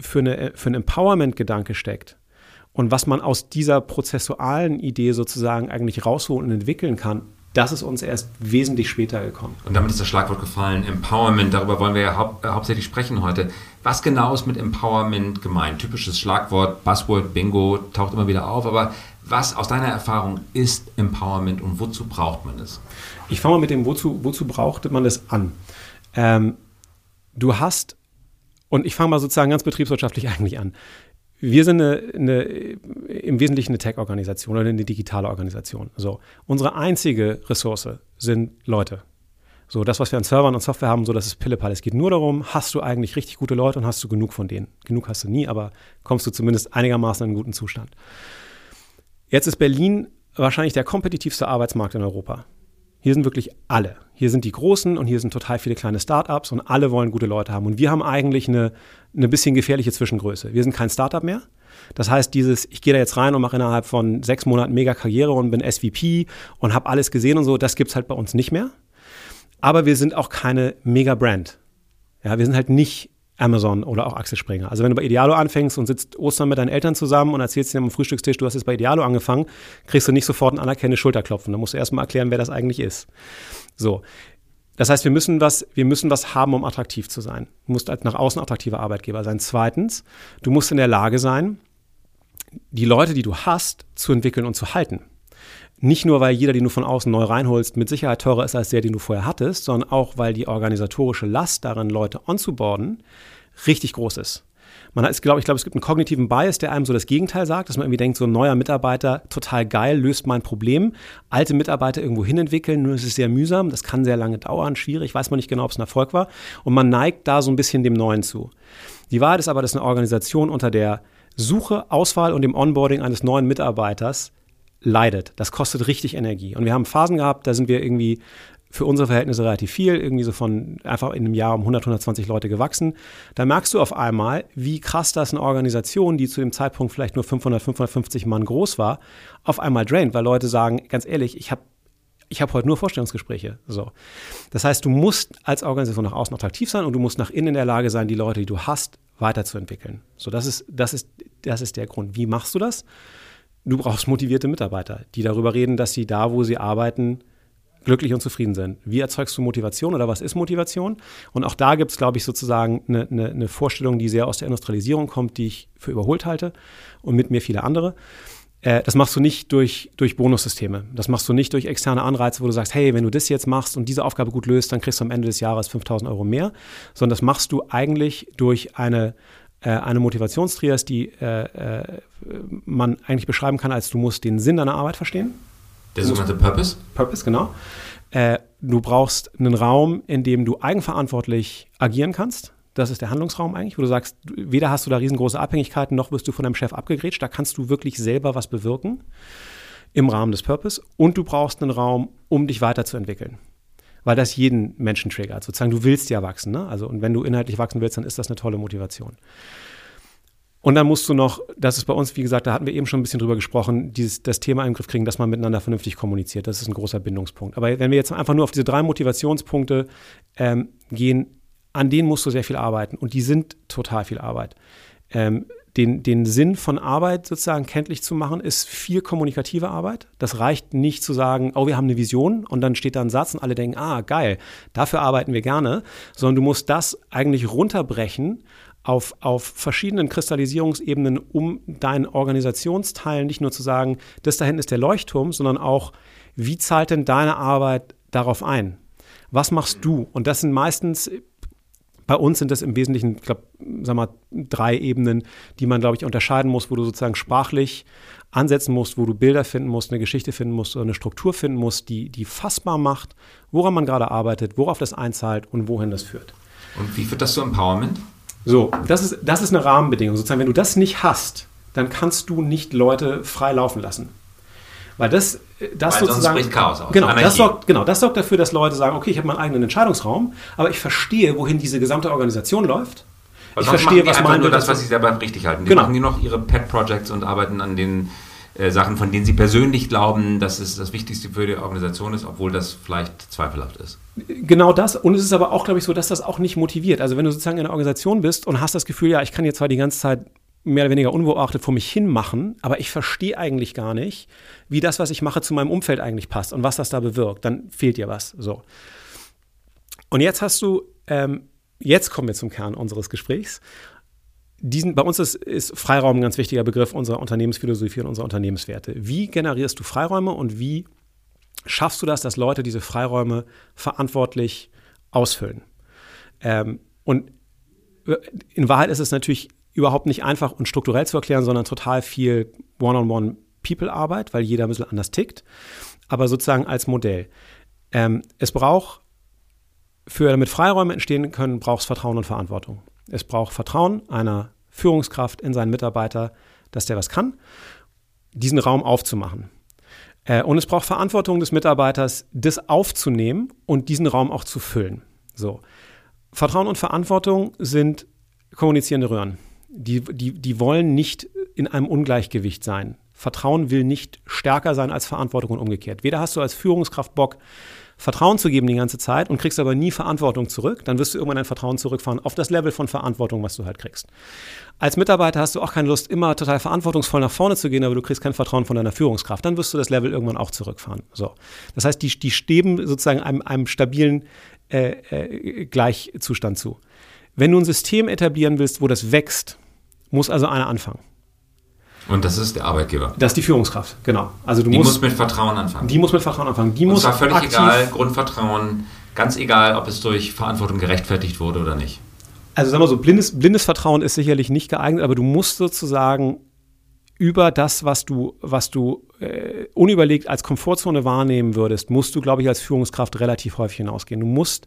[SPEAKER 2] für, eine, für ein Empowerment-Gedanke steckt und was man aus dieser prozessualen Idee sozusagen eigentlich rausholen und entwickeln kann, das ist uns erst wesentlich später gekommen.
[SPEAKER 1] Und damit ist das Schlagwort gefallen, Empowerment, darüber wollen wir ja hau äh, hauptsächlich sprechen heute. Was genau ist mit Empowerment gemeint? Typisches Schlagwort, Buzzword, Bingo, taucht immer wieder auf, aber was aus deiner Erfahrung ist Empowerment und wozu braucht man es?
[SPEAKER 2] Ich fange mal mit dem, wozu, wozu braucht man es an? Ähm, du hast, und ich fange mal sozusagen ganz betriebswirtschaftlich eigentlich an. Wir sind eine, eine, im Wesentlichen eine Tech-Organisation oder eine digitale Organisation. So, unsere einzige Ressource sind Leute. So, das, was wir an Servern und Software haben, so, das ist Pillepalle. Es geht nur darum, hast du eigentlich richtig gute Leute und hast du genug von denen? Genug hast du nie, aber kommst du zumindest einigermaßen in einen guten Zustand. Jetzt ist Berlin wahrscheinlich der kompetitivste Arbeitsmarkt in Europa. Hier sind wirklich alle. Hier sind die Großen und hier sind total viele kleine Startups und alle wollen gute Leute haben. Und wir haben eigentlich eine, eine bisschen gefährliche Zwischengröße. Wir sind kein Startup mehr. Das heißt, dieses, ich gehe da jetzt rein und mache innerhalb von sechs Monaten mega Karriere und bin SVP und habe alles gesehen und so, das gibt es halt bei uns nicht mehr. Aber wir sind auch keine Mega-Brand. Ja, wir sind halt nicht Amazon oder auch Axel Springer. Also wenn du bei Idealo anfängst und sitzt Ostern mit deinen Eltern zusammen und erzählst ihnen am Frühstückstisch, du hast jetzt bei Idealo angefangen, kriegst du nicht sofort ein anerkennendes Schulterklopfen. Da musst du erstmal erklären, wer das eigentlich ist. So. Das heißt, wir müssen was, wir müssen was haben, um attraktiv zu sein. Du musst als nach außen attraktiver Arbeitgeber sein. Zweitens, du musst in der Lage sein, die Leute, die du hast, zu entwickeln und zu halten. Nicht nur, weil jeder, den du von außen neu reinholst, mit Sicherheit teurer ist als der, den du vorher hattest, sondern auch, weil die organisatorische Last darin, Leute onzuboarden, richtig groß ist. Man hat, glaube ich, glaube, es gibt einen kognitiven Bias, der einem so das Gegenteil sagt, dass man irgendwie denkt, so ein neuer Mitarbeiter, total geil, löst mein Problem. Alte Mitarbeiter irgendwo hin entwickeln, nur es ist sehr mühsam, das kann sehr lange dauern, schwierig, weiß man nicht genau, ob es ein Erfolg war. Und man neigt da so ein bisschen dem Neuen zu. Die Wahrheit ist aber, dass eine Organisation unter der Suche, Auswahl und dem Onboarding eines neuen Mitarbeiters leidet. Das kostet richtig Energie. Und wir haben Phasen gehabt, da sind wir irgendwie für unsere Verhältnisse relativ viel, irgendwie so von einfach in einem Jahr um 100, 120 Leute gewachsen. Da merkst du auf einmal, wie krass das eine Organisation, die zu dem Zeitpunkt vielleicht nur 500, 550 Mann groß war, auf einmal draint, weil Leute sagen, ganz ehrlich, ich habe ich habe heute nur Vorstellungsgespräche. So. Das heißt, du musst als Organisation nach außen attraktiv sein und du musst nach innen in der Lage sein, die Leute, die du hast, weiterzuentwickeln. So, das ist, das ist, das ist der Grund. Wie machst du das? Du brauchst motivierte Mitarbeiter, die darüber reden, dass sie da, wo sie arbeiten, glücklich und zufrieden sind. Wie erzeugst du Motivation oder was ist Motivation? Und auch da gibt es, glaube ich, sozusagen eine, eine, eine, Vorstellung, die sehr aus der Industrialisierung kommt, die ich für überholt halte und mit mir viele andere. Äh, das machst du nicht durch, durch Bonussysteme. Das machst du nicht durch externe Anreize, wo du sagst, hey, wenn du das jetzt machst und diese Aufgabe gut löst, dann kriegst du am Ende des Jahres 5000 Euro mehr, sondern das machst du eigentlich durch eine äh, eine Motivationstrias, die äh, äh, man eigentlich beschreiben kann, als du musst den Sinn deiner Arbeit verstehen.
[SPEAKER 1] Der sogenannte Purpose?
[SPEAKER 2] Purpose, genau. Du brauchst einen Raum, in dem du eigenverantwortlich agieren kannst. Das ist der Handlungsraum eigentlich, wo du sagst, weder hast du da riesengroße Abhängigkeiten, noch wirst du von deinem Chef abgegrätscht. Da kannst du wirklich selber was bewirken im Rahmen des Purpose. Und du brauchst einen Raum, um dich weiterzuentwickeln. Weil das jeden Menschen triggert. Sozusagen, du willst ja wachsen. Ne? Also, und wenn du inhaltlich wachsen willst, dann ist das eine tolle Motivation. Und dann musst du noch, das ist bei uns, wie gesagt, da hatten wir eben schon ein bisschen drüber gesprochen, dieses, das Thema den Griff kriegen, dass man miteinander vernünftig kommuniziert. Das ist ein großer Bindungspunkt. Aber wenn wir jetzt einfach nur auf diese drei Motivationspunkte ähm, gehen, an denen musst du sehr viel arbeiten. Und die sind total viel Arbeit. Ähm, den, den Sinn von Arbeit sozusagen kenntlich zu machen, ist viel kommunikative Arbeit. Das reicht nicht zu sagen, oh, wir haben eine Vision und dann steht da ein Satz und alle denken, ah, geil, dafür arbeiten wir gerne, sondern du musst das eigentlich runterbrechen auf, auf verschiedenen Kristallisierungsebenen, um deinen Organisationsteilen nicht nur zu sagen, das da hinten ist der Leuchtturm, sondern auch, wie zahlt denn deine Arbeit darauf ein? Was machst du? Und das sind meistens, bei uns sind das im Wesentlichen, ich glaube, sag mal, drei Ebenen, die man, glaube ich, unterscheiden muss, wo du sozusagen sprachlich ansetzen musst, wo du Bilder finden musst, eine Geschichte finden musst oder eine Struktur finden musst, die, die fassbar macht, woran man gerade arbeitet, worauf das einzahlt und wohin das führt.
[SPEAKER 1] Und wie führt das zu Empowerment?
[SPEAKER 2] So, das ist, das ist eine Rahmenbedingung. Sozusagen, wenn du das nicht hast, dann kannst du nicht Leute frei laufen lassen. Weil das, das
[SPEAKER 1] Weil
[SPEAKER 2] sozusagen.
[SPEAKER 1] Sonst Chaos aus.
[SPEAKER 2] Genau das, sorgt, genau, das sorgt dafür, dass Leute sagen, okay, ich habe meinen eigenen Entscheidungsraum, aber ich verstehe, wohin diese gesamte Organisation läuft.
[SPEAKER 1] Weil ich verstehe, was meine. nur das, was sie selber richtig halten. Die
[SPEAKER 2] genau.
[SPEAKER 1] machen die noch ihre Pet-Projects und arbeiten an den äh, Sachen, von denen sie persönlich glauben, dass es das Wichtigste für die Organisation ist, obwohl das vielleicht zweifelhaft ist.
[SPEAKER 2] Genau das. Und es ist aber auch, glaube ich, so, dass das auch nicht motiviert. Also wenn du sozusagen in einer Organisation bist und hast das Gefühl, ja, ich kann jetzt zwar die ganze Zeit mehr oder weniger unbeobachtet vor mich hin machen, aber ich verstehe eigentlich gar nicht, wie das, was ich mache, zu meinem Umfeld eigentlich passt und was das da bewirkt, dann fehlt dir was. So. Und jetzt hast du, ähm, jetzt kommen wir zum Kern unseres Gesprächs diesen, bei uns ist, ist, Freiraum ein ganz wichtiger Begriff unserer Unternehmensphilosophie und unserer Unternehmenswerte. Wie generierst du Freiräume und wie schaffst du das, dass Leute diese Freiräume verantwortlich ausfüllen? Ähm, und in Wahrheit ist es natürlich überhaupt nicht einfach und strukturell zu erklären, sondern total viel One-on-One-People-Arbeit, weil jeder ein bisschen anders tickt. Aber sozusagen als Modell. Ähm, es braucht, für damit Freiräume entstehen können, braucht es Vertrauen und Verantwortung. Es braucht Vertrauen einer Führungskraft in seinen Mitarbeiter, dass der was kann, diesen Raum aufzumachen. Äh, und es braucht Verantwortung des Mitarbeiters, das aufzunehmen und diesen Raum auch zu füllen. So. Vertrauen und Verantwortung sind kommunizierende Röhren. Die, die, die wollen nicht in einem Ungleichgewicht sein. Vertrauen will nicht stärker sein als Verantwortung und umgekehrt. Weder hast du als Führungskraft Bock, Vertrauen zu geben die ganze Zeit und kriegst aber nie Verantwortung zurück, dann wirst du irgendwann dein Vertrauen zurückfahren auf das Level von Verantwortung, was du halt kriegst. Als Mitarbeiter hast du auch keine Lust, immer total verantwortungsvoll nach vorne zu gehen, aber du kriegst kein Vertrauen von deiner Führungskraft. Dann wirst du das Level irgendwann auch zurückfahren. So. Das heißt, die, die steben sozusagen einem, einem stabilen äh, äh, Gleichzustand zu. Wenn du ein System etablieren willst, wo das wächst, muss also einer anfangen.
[SPEAKER 1] Und das ist der Arbeitgeber.
[SPEAKER 2] Das ist die Führungskraft, genau.
[SPEAKER 1] Also du die musst, muss mit Vertrauen anfangen.
[SPEAKER 2] Die muss mit Vertrauen anfangen. Die
[SPEAKER 1] Und
[SPEAKER 2] muss
[SPEAKER 1] zwar völlig aktiv, egal, Grundvertrauen, ganz egal, ob es durch Verantwortung gerechtfertigt wurde oder nicht.
[SPEAKER 2] Also sagen wir so, blindes, blindes Vertrauen ist sicherlich nicht geeignet, aber du musst sozusagen über das, was du, was du äh, unüberlegt als Komfortzone wahrnehmen würdest, musst du, glaube ich, als Führungskraft relativ häufig hinausgehen. Du musst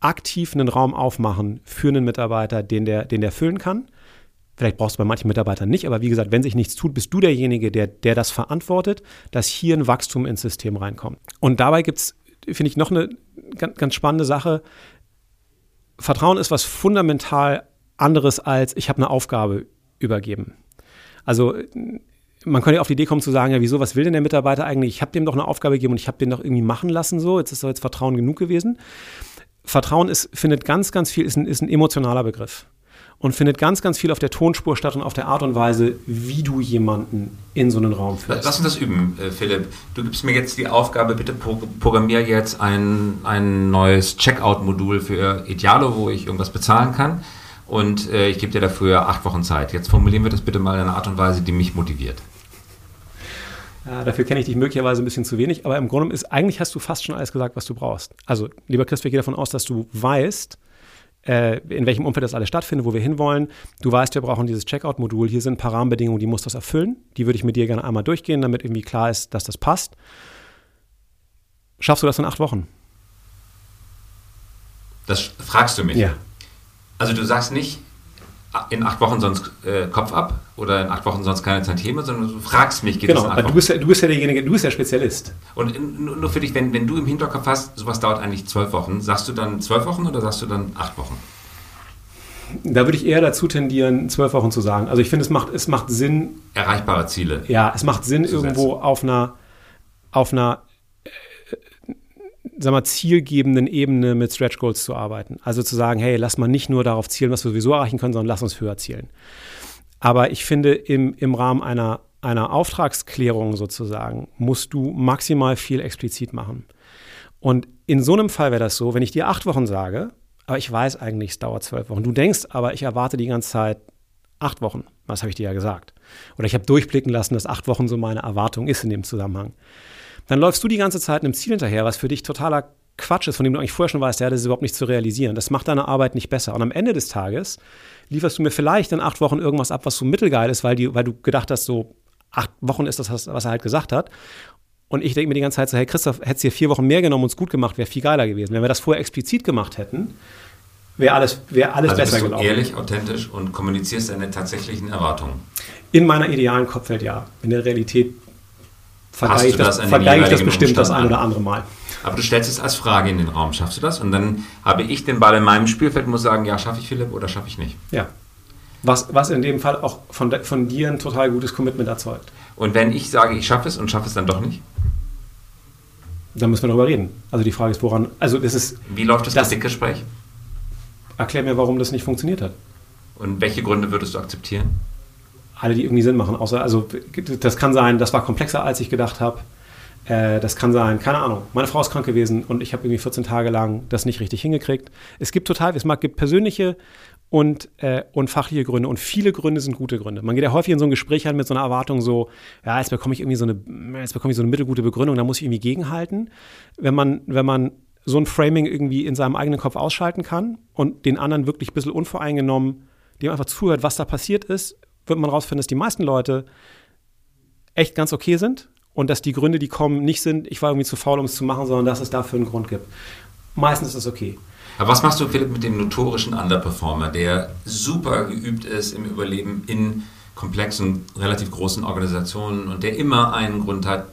[SPEAKER 2] aktiv einen Raum aufmachen für einen Mitarbeiter, den der, den der füllen kann. Vielleicht brauchst du bei manchen Mitarbeitern nicht, aber wie gesagt, wenn sich nichts tut, bist du derjenige, der, der das verantwortet, dass hier ein Wachstum ins System reinkommt. Und dabei gibt es, finde ich, noch eine ganz, ganz spannende Sache. Vertrauen ist was fundamental anderes als ich habe eine Aufgabe übergeben. Also man könnte ja auf die Idee kommen zu sagen, ja, wieso, was will denn der Mitarbeiter eigentlich? Ich habe dem doch eine Aufgabe gegeben und ich habe den doch irgendwie machen lassen so. Jetzt ist doch jetzt Vertrauen genug gewesen. Vertrauen ist, findet ganz, ganz viel, ist ein, ist ein emotionaler Begriff und findet ganz, ganz viel auf der Tonspur statt und auf der Art und Weise, wie du jemanden in so einen Raum führst.
[SPEAKER 1] Lass uns das üben, äh, Philipp. Du gibst mir jetzt die Aufgabe, bitte programmier jetzt ein, ein neues Checkout-Modul für Idealo, wo ich irgendwas bezahlen kann und äh, ich gebe dir dafür acht Wochen Zeit. Jetzt formulieren wir das bitte mal in einer Art und Weise, die mich motiviert.
[SPEAKER 2] Ja, dafür kenne ich dich möglicherweise ein bisschen zu wenig, aber im Grunde ist eigentlich hast du fast schon alles gesagt, was du brauchst. Also, lieber Chris, wir gehen davon aus, dass du weißt, äh, in welchem Umfeld das alles stattfindet, wo wir hinwollen. Du weißt, wir brauchen dieses Checkout-Modul. Hier sind ein paar Rahmenbedingungen, die muss das erfüllen. Die würde ich mit dir gerne einmal durchgehen, damit irgendwie klar ist, dass das passt. Schaffst du das in acht Wochen?
[SPEAKER 1] Das fragst du mich.
[SPEAKER 2] Ja.
[SPEAKER 1] Also du sagst nicht, in acht Wochen sonst äh, Kopf ab oder in acht Wochen sonst keine Tantieme, sondern du fragst mich,
[SPEAKER 2] geht genau, das in acht Wochen? Du bist, ja, du bist ja derjenige, du bist ja Spezialist.
[SPEAKER 1] Und in, nur für dich, wenn, wenn du im Hinterkopf hast, sowas dauert eigentlich zwölf Wochen, sagst du dann zwölf Wochen oder sagst du dann acht Wochen?
[SPEAKER 2] Da würde ich eher dazu tendieren, zwölf Wochen zu sagen. Also ich finde, es macht, es macht Sinn.
[SPEAKER 1] Erreichbare Ziele.
[SPEAKER 2] Ja, es macht Sinn, irgendwo auf einer, auf einer sag mal, zielgebenden Ebene mit Stretch Goals zu arbeiten. Also zu sagen, hey, lass mal nicht nur darauf zielen, was wir sowieso erreichen können, sondern lass uns höher zielen. Aber ich finde, im, im Rahmen einer, einer Auftragsklärung sozusagen musst du maximal viel explizit machen. Und in so einem Fall wäre das so, wenn ich dir acht Wochen sage, aber ich weiß eigentlich, es dauert zwölf Wochen. Du denkst aber, ich erwarte die ganze Zeit acht Wochen. Was habe ich dir ja gesagt? Oder ich habe durchblicken lassen, dass acht Wochen so meine Erwartung ist in dem Zusammenhang dann läufst du die ganze Zeit einem Ziel hinterher, was für dich totaler Quatsch ist, von dem du eigentlich vorher schon weißt, ja, das ist überhaupt nicht zu realisieren. Das macht deine Arbeit nicht besser. Und am Ende des Tages lieferst du mir vielleicht in acht Wochen irgendwas ab, was so mittelgeil ist, weil, die, weil du gedacht hast, so acht Wochen ist das, was er halt gesagt hat. Und ich denke mir die ganze Zeit so, hey Christoph, hättest du hier vier Wochen mehr genommen und es gut gemacht, wäre viel geiler gewesen. Wenn wir das vorher explizit gemacht hätten, wäre alles, wär alles also besser
[SPEAKER 1] bist du gelaufen. ehrlich, authentisch und kommunizierst deine tatsächlichen Erwartungen?
[SPEAKER 2] In meiner idealen Kopfwelt ja. In der Realität vergleiche ich das, das, vergleich ich das bestimmt das ein oder andere Mal.
[SPEAKER 1] Aber du stellst es als Frage in den Raum, schaffst du das? Und dann habe ich den Ball in meinem Spielfeld und muss sagen, ja, schaffe ich Philipp oder schaffe ich nicht.
[SPEAKER 2] Ja. Was, was in dem Fall auch von, von dir ein total gutes Commitment erzeugt.
[SPEAKER 1] Und wenn ich sage, ich schaffe es und schaffe es dann doch nicht?
[SPEAKER 2] Dann müssen wir darüber reden. Also die Frage ist, woran. Also das ist.
[SPEAKER 1] Wie läuft das, das Kritikgespräch?
[SPEAKER 2] Erklär mir, warum das nicht funktioniert hat.
[SPEAKER 1] Und welche Gründe würdest du akzeptieren?
[SPEAKER 2] Alle, die irgendwie Sinn machen. Außer, also das kann sein, das war komplexer, als ich gedacht habe. Äh, das kann sein, keine Ahnung. Meine Frau ist krank gewesen und ich habe irgendwie 14 Tage lang das nicht richtig hingekriegt. Es gibt total, es mag, gibt persönliche und, äh, und fachliche Gründe und viele Gründe sind gute Gründe. Man geht ja häufig in so ein Gespräch an mit so einer Erwartung so, ja, jetzt bekomme ich irgendwie so eine, jetzt bekomme ich so eine mittelgute Begründung, da muss ich irgendwie gegenhalten. Wenn man, wenn man so ein Framing irgendwie in seinem eigenen Kopf ausschalten kann und den anderen wirklich ein bisschen unvoreingenommen dem einfach zuhört, was da passiert ist, wird man rausfinden, dass die meisten Leute echt ganz okay sind und dass die Gründe, die kommen, nicht sind, ich war irgendwie zu faul, um es zu machen, sondern dass es dafür einen Grund gibt. Meistens ist es okay.
[SPEAKER 1] Aber was machst du, Philipp, mit dem notorischen Underperformer, der super geübt ist im Überleben in komplexen, relativ großen Organisationen und der immer einen Grund hat,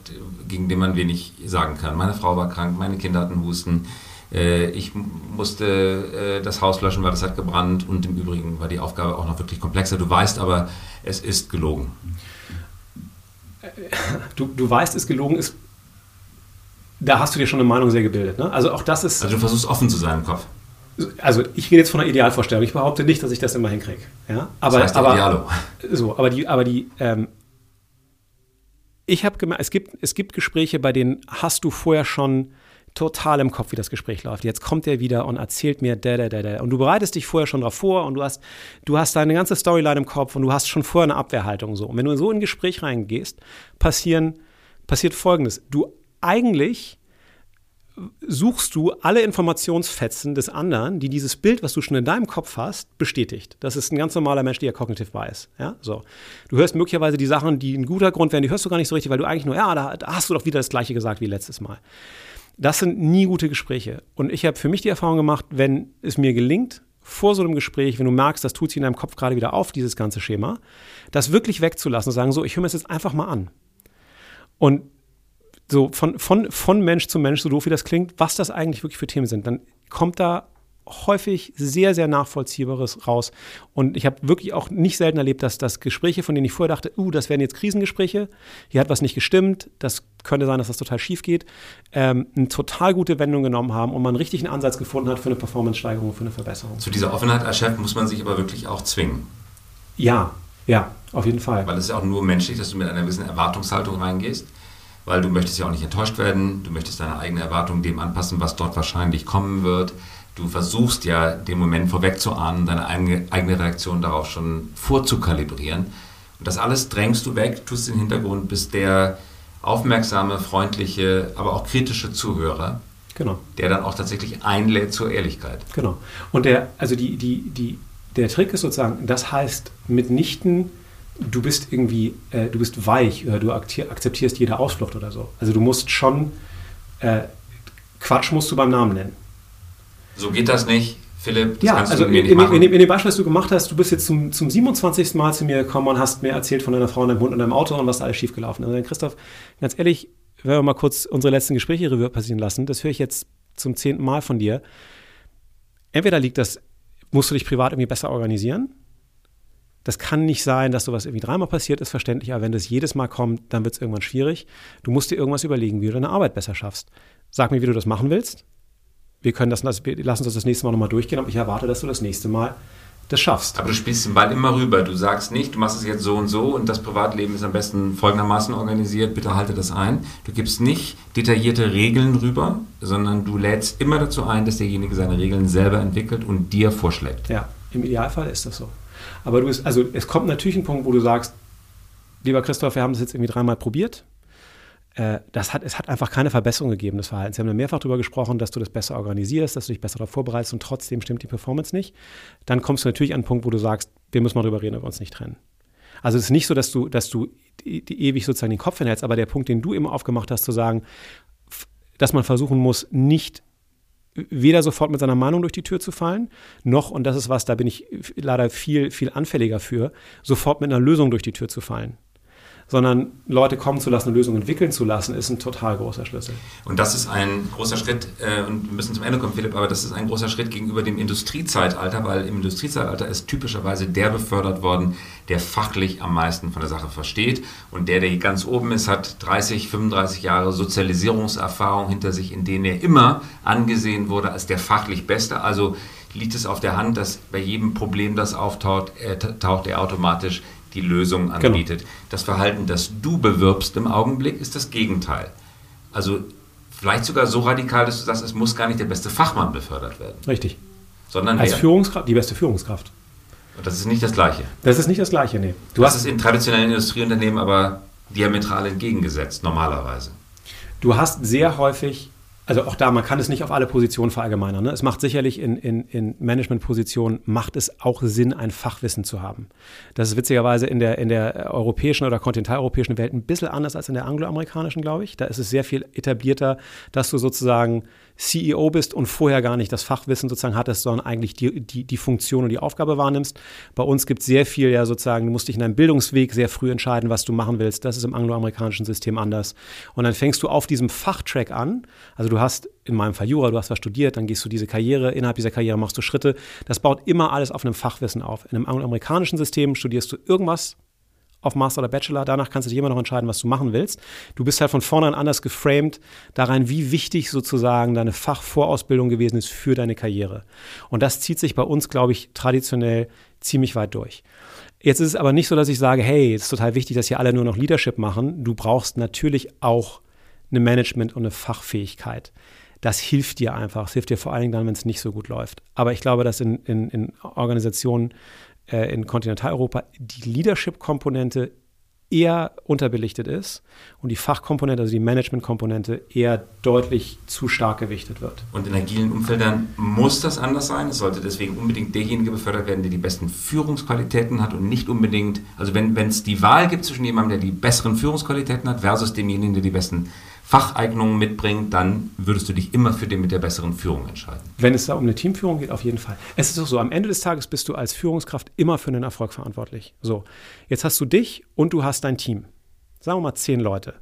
[SPEAKER 1] gegen den man wenig sagen kann. Meine Frau war krank, meine Kinder hatten Husten, ich musste äh, das Haus löschen, weil das hat gebrannt und im Übrigen war die Aufgabe auch noch wirklich komplexer. Du weißt aber, es ist gelogen.
[SPEAKER 2] Du, du weißt, es gelogen ist. Da hast du dir schon eine Meinung sehr gebildet. Ne? Also auch das ist.
[SPEAKER 1] Also du versuchst offen zu sein im Kopf.
[SPEAKER 2] Also ich rede jetzt von einer Idealvorstellung. Ich behaupte nicht, dass ich das immer hinkriege. Ja? Aber,
[SPEAKER 1] das heißt
[SPEAKER 2] aber,
[SPEAKER 1] Idealo.
[SPEAKER 2] So, aber die, aber die, ähm, ich habe gemerkt, es gibt, es gibt Gespräche, bei denen hast du vorher schon total im Kopf, wie das Gespräch läuft. Jetzt kommt er wieder und erzählt mir da, da, da, da. Und du bereitest dich vorher schon darauf vor und du hast, du hast deine ganze Storyline im Kopf und du hast schon vorher eine Abwehrhaltung so. Und wenn du so in ein Gespräch reingehst, passieren, passiert Folgendes. Du eigentlich suchst du alle Informationsfetzen des anderen, die dieses Bild, was du schon in deinem Kopf hast, bestätigt. Das ist ein ganz normaler menschlicher Cognitive Bias. Ja? So. Du hörst möglicherweise die Sachen, die ein guter Grund wären, die hörst du gar nicht so richtig, weil du eigentlich nur, ja, da, da hast du doch wieder das Gleiche gesagt wie letztes Mal. Das sind nie gute Gespräche. Und ich habe für mich die Erfahrung gemacht, wenn es mir gelingt, vor so einem Gespräch, wenn du merkst, das tut sich in deinem Kopf gerade wieder auf, dieses ganze Schema, das wirklich wegzulassen und sagen, so, ich höre mir das jetzt einfach mal an. Und so von, von, von Mensch zu Mensch, so doof wie das klingt, was das eigentlich wirklich für Themen sind, dann kommt da häufig sehr, sehr Nachvollziehbares raus. Und ich habe wirklich auch nicht selten erlebt, dass das Gespräche, von denen ich vorher dachte, uh, das wären jetzt Krisengespräche, hier hat was nicht gestimmt, das könnte sein, dass das total schief geht, ähm, eine total gute Wendung genommen haben und man richtig einen Ansatz gefunden hat für eine Performance-Steigerung, für eine Verbesserung.
[SPEAKER 1] Zu dieser Offenheit als Chef muss man sich aber wirklich auch zwingen.
[SPEAKER 2] Ja, ja, auf jeden Fall.
[SPEAKER 1] Weil es ist ja auch nur menschlich, dass du mit einer gewissen Erwartungshaltung reingehst weil du möchtest ja auch nicht enttäuscht werden, du möchtest deine eigene Erwartung dem anpassen, was dort wahrscheinlich kommen wird. Du versuchst ja, den Moment vorwegzuahnen, deine eigene Reaktion darauf schon vorzukalibrieren. Und das alles drängst du weg, tust den Hintergrund, bist der aufmerksame, freundliche, aber auch kritische Zuhörer, genau. der dann auch tatsächlich einlädt zur Ehrlichkeit.
[SPEAKER 2] Genau. Und der, also die, die, die, der Trick ist sozusagen, das heißt mitnichten, du bist irgendwie, äh, du bist weich oder du akzeptierst jede Ausflucht oder so. Also du musst schon, äh, Quatsch musst du beim Namen nennen.
[SPEAKER 1] So geht das nicht. Philipp, das
[SPEAKER 2] ja, kannst also du mir in, nicht machen. In, in, in, dem Beispiel, was du gemacht hast, du bist jetzt zum, zum 27. Mal zu mir gekommen und hast mir erzählt von deiner Frau und deinem Hund und deinem Auto und was da alles schiefgelaufen ist. Also Christoph, ganz ehrlich, wenn wir mal kurz unsere letzten Gespräche Revue passieren lassen, das höre ich jetzt zum zehnten Mal von dir. Entweder liegt das, musst du dich privat irgendwie besser organisieren. Das kann nicht sein, dass sowas irgendwie dreimal passiert ist, verständlich, aber wenn das jedes Mal kommt, dann wird es irgendwann schwierig. Du musst dir irgendwas überlegen, wie du deine Arbeit besser schaffst. Sag mir, wie du das machen willst wir können das, wir lassen uns das nächste Mal nochmal durchgehen, aber ich erwarte, dass du das nächste Mal das schaffst.
[SPEAKER 1] Aber du spielst den Ball immer rüber. Du sagst nicht, du machst es jetzt so und so und das Privatleben ist am besten folgendermaßen organisiert, bitte halte das ein. Du gibst nicht detaillierte Regeln rüber, sondern du lädst immer dazu ein, dass derjenige seine Regeln selber entwickelt und dir vorschlägt.
[SPEAKER 2] Ja, im Idealfall ist das so. Aber du bist, also es kommt natürlich ein Punkt, wo du sagst, lieber Christoph, wir haben das jetzt irgendwie dreimal probiert das hat, es hat einfach keine Verbesserung gegeben des Verhaltens. Wir haben mehrfach darüber gesprochen, dass du das besser organisierst, dass du dich besser darauf vorbereitest und trotzdem stimmt die Performance nicht. Dann kommst du natürlich an einen Punkt, wo du sagst, wir müssen mal darüber reden, ob wir uns nicht trennen. Also es ist nicht so, dass du, dass du ewig sozusagen den Kopf hinhältst, aber der Punkt, den du immer aufgemacht hast, zu sagen, dass man versuchen muss, nicht weder sofort mit seiner Meinung durch die Tür zu fallen, noch, und das ist was, da bin ich leider viel, viel anfälliger für, sofort mit einer Lösung durch die Tür zu fallen sondern Leute kommen zu lassen, eine Lösung entwickeln zu lassen, ist ein total großer Schlüssel.
[SPEAKER 1] Und das ist ein großer Schritt, äh, und wir müssen zum Ende kommen, Philipp, aber das ist ein großer Schritt gegenüber dem Industriezeitalter, weil im Industriezeitalter ist typischerweise der befördert worden, der fachlich am meisten von der Sache versteht. Und der, der ganz oben ist, hat 30, 35 Jahre Sozialisierungserfahrung hinter sich, in denen er immer angesehen wurde als der fachlich Beste. Also liegt es auf der Hand, dass bei jedem Problem, das auftaucht, er, taucht er automatisch die Lösung genau. anbietet. Genau. Das Verhalten, das du bewirbst im Augenblick, ist das Gegenteil. Also vielleicht sogar so radikal, dass du sagst, es muss gar nicht der beste Fachmann befördert werden.
[SPEAKER 2] Richtig.
[SPEAKER 1] Sondern
[SPEAKER 2] als Führungskraft, die beste Führungskraft.
[SPEAKER 1] Und das ist nicht das Gleiche.
[SPEAKER 2] Das ist nicht das Gleiche, nee.
[SPEAKER 1] Du das hast ist in traditionellen Industrieunternehmen aber diametral entgegengesetzt, normalerweise.
[SPEAKER 2] Du hast sehr häufig also auch da, man kann es nicht auf alle Positionen verallgemeinern. Ne? Es macht sicherlich in, in, in Managementpositionen, macht es auch Sinn, ein Fachwissen zu haben. Das ist witzigerweise in der, in der europäischen oder kontinentaleuropäischen Welt ein bisschen anders als in der angloamerikanischen, glaube ich. Da ist es sehr viel etablierter, dass du sozusagen CEO bist und vorher gar nicht das Fachwissen sozusagen hattest, sondern eigentlich die, die, die Funktion und die Aufgabe wahrnimmst. Bei uns gibt es sehr viel ja sozusagen, du musst dich in deinem Bildungsweg sehr früh entscheiden, was du machen willst. Das ist im angloamerikanischen System anders. Und dann fängst du auf diesem Fachtrack an. Also du hast in meinem Fall Jura, du hast was studiert, dann gehst du diese Karriere, innerhalb dieser Karriere machst du Schritte. Das baut immer alles auf einem Fachwissen auf. In einem angloamerikanischen System studierst du irgendwas, auf Master oder Bachelor. Danach kannst du dir immer noch entscheiden, was du machen willst. Du bist halt von vornherein anders geframed, daran, wie wichtig sozusagen deine Fachvorausbildung gewesen ist für deine Karriere. Und das zieht sich bei uns, glaube ich, traditionell ziemlich weit durch. Jetzt ist es aber nicht so, dass ich sage, hey, es ist total wichtig, dass hier alle nur noch Leadership machen. Du brauchst natürlich auch eine Management und eine Fachfähigkeit. das hilft dir einfach. Es hilft dir vor allen Dingen dann, wenn es nicht so gut läuft. Aber ich glaube, dass in, in, in Organisationen äh, in Kontinentaleuropa die Leadership-Komponente eher unterbelichtet ist und die Fachkomponente, also die Management-Komponente, eher deutlich zu stark gewichtet wird.
[SPEAKER 1] Und in agilen Umfeldern muss das anders sein. Es sollte deswegen unbedingt derjenige befördert werden, der die besten Führungsqualitäten hat und nicht unbedingt, also wenn es die Wahl gibt zwischen jemandem, der die besseren Führungsqualitäten hat, versus demjenigen, der die besten Facheignungen mitbringt, dann würdest du dich immer für den mit der besseren Führung entscheiden.
[SPEAKER 2] Wenn es da um eine Teamführung geht, auf jeden Fall. Es ist auch so, am Ende des Tages bist du als Führungskraft immer für den Erfolg verantwortlich. So, jetzt hast du dich und du hast dein Team. Sagen wir mal zehn Leute.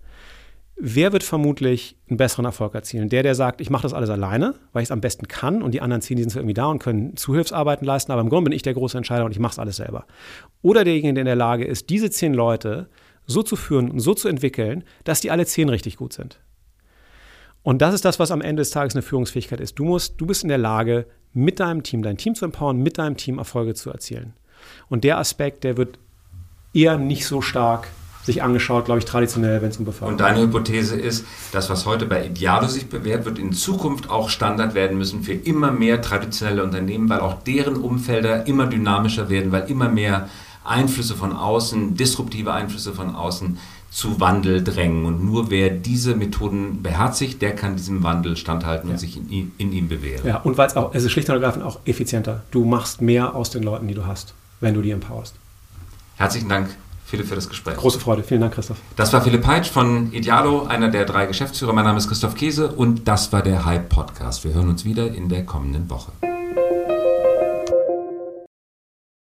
[SPEAKER 2] Wer wird vermutlich einen besseren Erfolg erzielen? Der, der sagt, ich mache das alles alleine, weil ich es am besten kann und die anderen zehn, die sind irgendwie da und können Zuhilfsarbeiten leisten, aber im Grunde bin ich der große Entscheider und ich mache es alles selber. Oder derjenige, der in der Lage ist, diese zehn Leute so zu führen und so zu entwickeln, dass die alle zehn richtig gut sind. Und das ist das, was am Ende des Tages eine Führungsfähigkeit ist. Du musst, du bist in der Lage, mit deinem Team, dein Team zu empowern, mit deinem Team Erfolge zu erzielen. Und der Aspekt, der wird eher nicht so stark sich angeschaut, glaube ich, traditionell, wenn es um Beförderung
[SPEAKER 1] geht. Und deine Hypothese ist, das, was heute bei Idealo sich bewährt, wird in Zukunft auch Standard werden müssen für immer mehr traditionelle Unternehmen, weil auch deren Umfelder immer dynamischer werden, weil immer mehr Einflüsse von außen, disruptive Einflüsse von außen zu Wandel drängen. Und nur wer diese Methoden beherzigt, der kann diesem Wandel standhalten ja. und sich in, in, ihm bewähren.
[SPEAKER 2] Ja, und weil es auch, es ist schlicht und ergreifend auch effizienter. Du machst mehr aus den Leuten, die du hast, wenn du die empowerst.
[SPEAKER 1] Herzlichen Dank, Philipp, für das Gespräch.
[SPEAKER 2] Große Freude. Vielen Dank, Christoph.
[SPEAKER 1] Das war Philipp Heitsch von Idealo, einer der drei Geschäftsführer. Mein Name ist Christoph Käse und das war der Hype Podcast. Wir hören uns wieder in der kommenden Woche.